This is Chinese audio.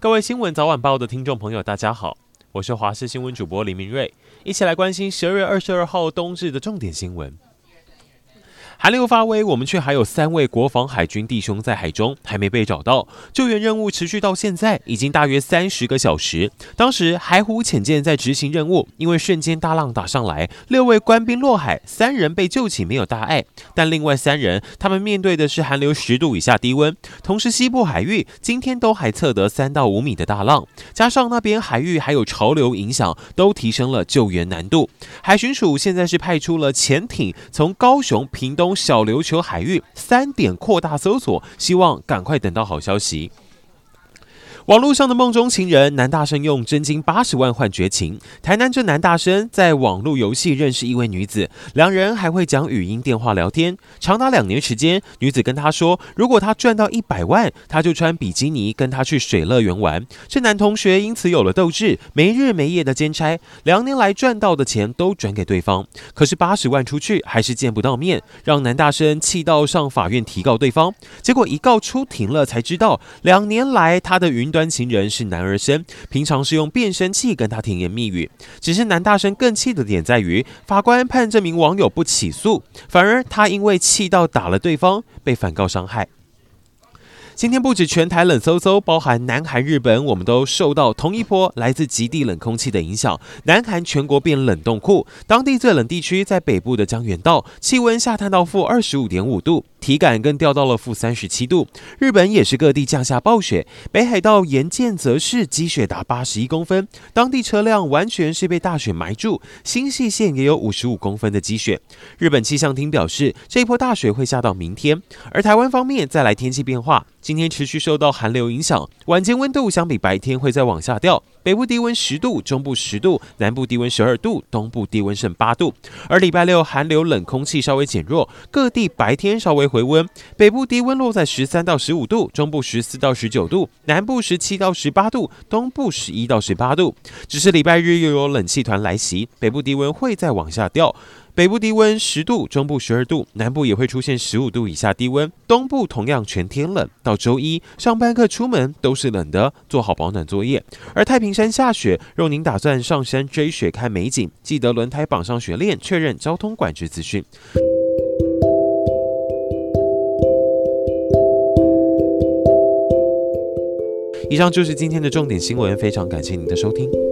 各位新闻早晚报的听众朋友，大家好，我是华视新闻主播李明瑞，一起来关心十二月二十二号冬至的重点新闻。寒流发威，我们却还有三位国防海军弟兄在海中还没被找到，救援任务持续到现在已经大约三十个小时。当时海虎潜舰在执行任务，因为瞬间大浪打上来，六位官兵落海，三人被救起没有大碍，但另外三人他们面对的是寒流十度以下低温，同时西部海域今天都还测得三到五米的大浪，加上那边海域还有潮流影响，都提升了救援难度。海巡署现在是派出了潜艇从高雄、屏东。小琉球海域三点扩大搜索，希望赶快等到好消息。网络上的梦中情人男大生用真金八十万换绝情。台南这男大生在网络游戏认识一位女子，两人还会讲语音电话聊天，长达两年时间。女子跟他说，如果他赚到一百万，他就穿比基尼跟他去水乐园玩。这男同学因此有了斗志，没日没夜的兼差，两年来赚到的钱都转给对方。可是八十万出去还是见不到面，让男大生气到上法院提告对方。结果一告出庭了，才知道两年来他的云端。情人是男儿身，平常是用变声器跟他甜言蜜语。只是男大生更气的点在于，法官判这名网友不起诉，反而他因为气到打了对方，被反告伤害。今天不止全台冷飕飕，包含南韩、日本，我们都受到同一波来自极地冷空气的影响。南韩全国变冷冻库，当地最冷地区在北部的江原道，气温下探到负二十五点五度。体感更掉到了负三十七度，日本也是各地降下暴雪，北海道岩见泽市积雪达八十一公分，当地车辆完全是被大雪埋住，新潟县也有五十五公分的积雪。日本气象厅表示，这一波大雪会下到明天。而台湾方面再来天气变化，今天持续受到寒流影响，晚间温度相比白天会再往下掉。北部低温十度，中部十度，南部低温十二度，东部低温剩八度。而礼拜六寒流冷空气稍微减弱，各地白天稍微回温，北部低温落在十三到十五度，中部十四到十九度，南部十七到十八度，东部十一到十八度。只是礼拜日又有冷气团来袭，北部低温会再往下掉。北部低温十度，中部十二度，南部也会出现十五度以下低温，东部同样全天冷。到周一上班课出门都是冷的，做好保暖作业。而太平山下雪，若您打算上山追雪看美景，记得轮胎绑上雪链，确认交通管制资讯。以上就是今天的重点新闻，非常感谢您的收听。